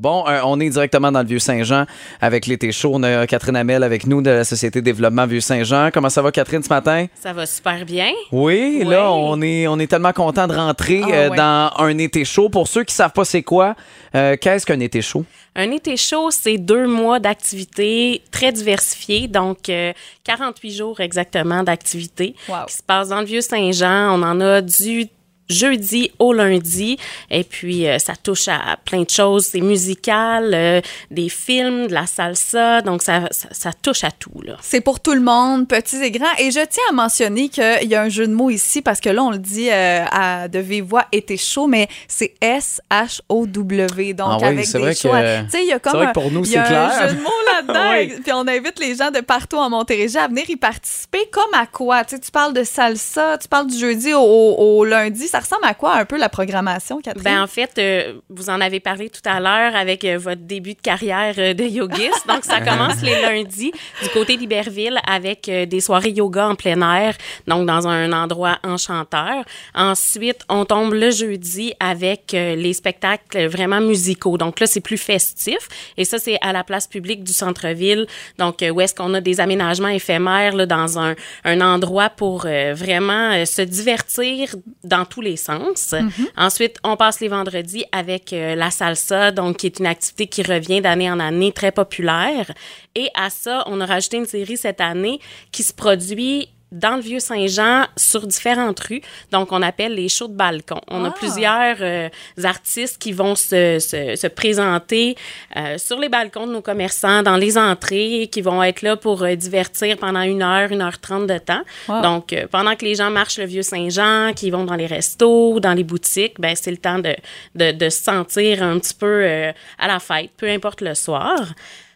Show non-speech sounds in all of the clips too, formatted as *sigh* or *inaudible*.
Bon, euh, on est directement dans le Vieux-Saint-Jean avec l'été chaud. On a Catherine Hamel avec nous de la Société Développement Vieux-Saint-Jean. Comment ça va, Catherine, ce matin? Ça va super bien. Oui, Oui. là, on est, on est tellement content de rentrer Ah, euh, ouais. dans un été chaud. Pour ceux qui savent pas c'est quoi, euh, qu'est-ce qu'un été chaud? Un été chaud, c'est deux mois d'activité très diversifiée, donc euh, 48 jours exactement d'activité Wow. qui se passe dans le Vieux-Saint-Jean. On en a du jeudi au lundi et puis euh, ça touche à plein de choses c'est musical euh, des films de la salsa donc ça, ça, ça touche à tout là C'est pour tout le monde, petits et grands. Et je tiens à mentionner qu'il y a un jeu de mots ici parce que là, on le dit euh, à de vive voix, été chaud, mais c'est S-H-O-W. Donc, Ah oui, avec c'est des vrai choix. que- Tu sais, il y a comme vrai un, que pour nous, il y a c'est un clair. jeu de mots là-dedans. *laughs* Oui. Puis on invite les gens de partout en Montérégie à venir y participer. Comme à quoi? Tu sais, tu parles de salsa, tu parles du jeudi au, au- au lundi. Ça ressemble à quoi un peu la programmation, Catherine? Ben en fait, euh, vous en avez parlé tout à l'heure avec euh, votre début de carrière euh, de yogiste. Donc ça *laughs* commence les lundis du côté d'Iberville avec euh, des soirées yoga en plein air, donc dans un endroit enchanteur. Ensuite, on tombe le jeudi avec euh, les spectacles vraiment musicaux. Donc là, c'est plus festif et ça c'est à la place publique du centre-ville. Donc euh, où est-ce qu'on a des aménagements éphémères là, dans un, un endroit pour euh, vraiment euh, se divertir dans tous les sens. Ensuite, on passe les vendredis avec euh, la salsa, donc qui est une activité qui revient d'année en année très populaire. Et à ça, on a rajouté une série cette année qui se produit dans le Vieux-Saint-Jean sur différentes rues. Donc, on appelle les shows de balcon. On a Ah. plusieurs euh, artistes qui vont se, se, se présenter euh, sur les balcons de nos commerçants, dans les entrées, qui vont être là pour euh, divertir pendant une heure, une heure trente de temps. Wow. Donc, euh, pendant que les gens marchent le Vieux-Saint-Jean, qui vont dans les restos, dans les boutiques, ben c'est le temps de, de, de se sentir un petit peu euh, à la fête, peu importe le soir.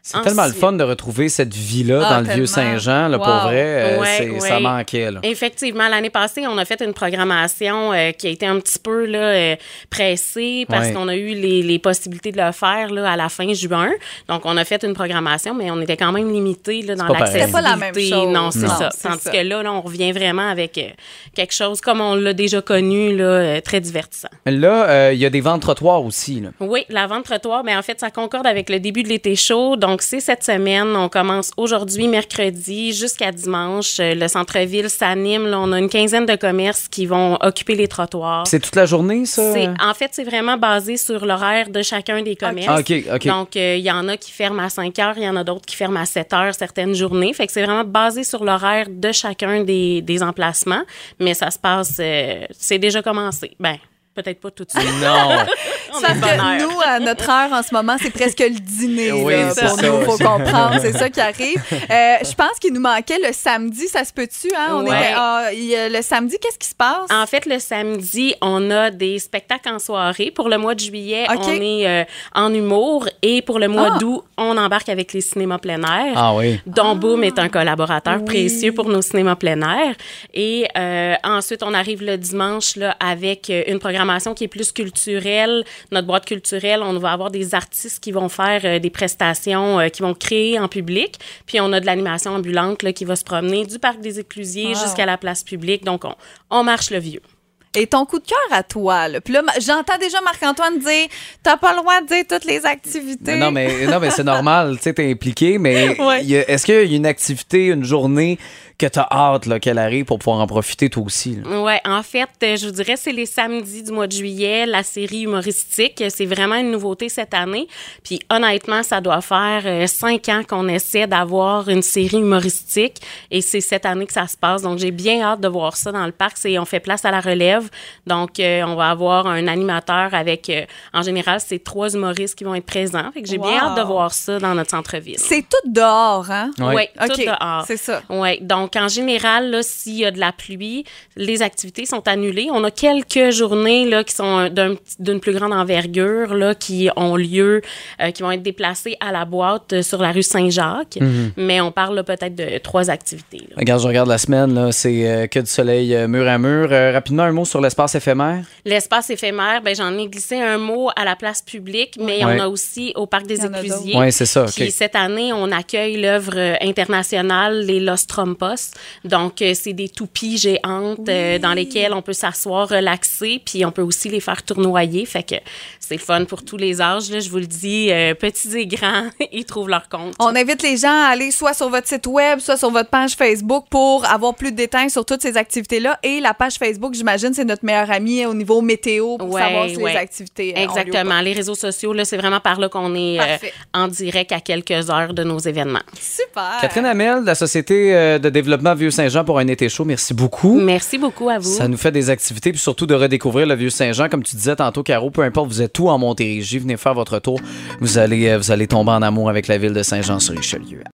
C'est tellement le fun de retrouver cette vie-là Ah, dans le tellement. Vieux-Saint-Jean. là, Pour vrai, euh, Ouais, c'est- ouais. ça manquait. Là. Effectivement, l'année passée, on a fait une programmation euh, qui a été un petit peu là, euh, pressée parce Ouais. qu'on a eu les, les possibilités de le faire là, à la fin juin. Donc, on a fait une programmation, mais on était quand même limité là, dans l'accessibilité. C'était pas la même chose. Non, c'est ça. Tandis ça. que là, là, on revient vraiment avec euh, quelque chose comme on l'a déjà connu, là, euh, très divertissant. Là, euh, il y a des ventes trottoirs aussi. Là. Oui, la vente trottoir, mais en fait, ça concorde avec le début de l'été chaud. Donc, c'est cette semaine. On commence aujourd'hui, mercredi, jusqu'à dimanche. Euh, Le centre-ville s'anime. On a une quinzaine de commerces qui vont occuper les trottoirs. C'est toute la journée, ça? C'est- en fait, c'est vraiment basé sur l'horaire de chacun des commerces. Ah, OK, OK. Donc, euh, il y en a qui ferment à 5 heures, il y en a d'autres qui ferment à 7 heures certaines journées. Fait que c'est vraiment basé sur l'horaire de chacun des, des emplacements. Mais ça se passe, euh, c'est déjà commencé. Ben, peut-être pas tout de suite. non. *laughs* On Parce que nous, à notre heure en ce moment, c'est presque le dîner Oui, là, pour ça. nous. faut comprendre, c'est ça qui arrive. *laughs* Euh, je pense qu'il nous manquait le samedi, ça se peut-tu? Hein? On Ouais. était, ah, le samedi, qu'est-ce qui se passe? En fait, le samedi, on a des spectacles en soirée. Pour le mois de juillet, on est euh, en humour. Et pour le mois Ah. d'août, on embarque avec les cinémas plein air. Ah oui. dont Boom est un collaborateur Oui. précieux pour nos cinémas plein air. Et euh, ensuite, on arrive le dimanche là, avec une programmation qui est plus culturelle. Notre boîte culturelle, on va avoir des artistes qui vont faire euh, des prestations, euh, qui vont créer en public. Puis on a de l'animation ambulante là, qui va se promener du parc des Éclusiers Wow. jusqu'à la place publique. Donc, on, on marche le vieux. Et ton coup de cœur à toi, là. Puis là, j'entends déjà Marc-Antoine dire T'as pas le droit de dire toutes les activités. Non, mais, non, mais c'est normal, tu sais, t'es impliqué, mais *laughs* Ouais. est-ce qu'il y a une activité, une journée que t'as hâte qu'elle arrive pour pouvoir en profiter toi aussi? là? Ouais, en fait, euh, je vous dirais, c'est les samedis du mois de juillet, la série humoristique. C'est vraiment une nouveauté cette année. Puis honnêtement, ça doit faire euh, cinq ans qu'on essaie d'avoir une série humoristique et c'est cette année que ça se passe. Donc, j'ai bien hâte de voir ça dans le parc. C'est, on fait place à la relève. Donc, euh, on va avoir un animateur avec, euh, en général, c'est trois humoristes qui vont être présents. Fait que j'ai bien hâte de voir ça dans notre centre-ville. C'est tout dehors, hein? Ouais. Oui, tout dehors. c'est ça. Oui, donc en général, s'il y a de la pluie, les activités sont annulées. On a quelques journées là, qui sont d'une plus grande envergure, là, qui ont lieu, euh, qui vont être déplacées à la boîte sur la rue Saint-Jacques. Mais on parle là, peut-être de trois activités. là. Regarde, je regarde la semaine, c'est euh, que du soleil euh, mur à mur. Euh, rapidement, un mot sur sur l'espace éphémère? L'espace éphémère, ben, j'en ai glissé un mot à la place publique, mais Ouais. on a aussi au Parc des Éclusiers. Oui, c'est ça. Puis OK. cette année, on accueille l'œuvre euh, internationale Les Los Trompos. Donc, euh, c'est des toupies géantes euh, dans lesquelles on peut s'asseoir, relaxer, puis on peut aussi les faire tournoyer. Fait que c'est fun pour tous les âges. Là, je vous le dis, euh, petits et grands, *laughs* ils trouvent leur compte. On invite les gens à aller soit sur votre site web, soit sur votre page Facebook pour avoir plus de détails sur toutes ces activités-là. Et la page Facebook, j'imagine, c'est notre meilleur ami au niveau météo pour Ouais, savoir si ouais. les activités. euh. Exactement. Les réseaux sociaux, là, c'est vraiment par là qu'on est euh, en direct à quelques heures de nos événements. Super. Catherine Hamel, de la Société euh, de développement Vieux-Saint-Jean pour un été chaud, merci beaucoup. Merci beaucoup à vous. Ça nous fait des activités, puis surtout de redécouvrir le Vieux-Saint-Jean. Comme tu disais tantôt, Caro, peu importe, vous êtes où en Montérégie, venez faire votre tour. Vous allez, vous allez tomber en amour avec la ville de Saint-Jean-sur-Richelieu.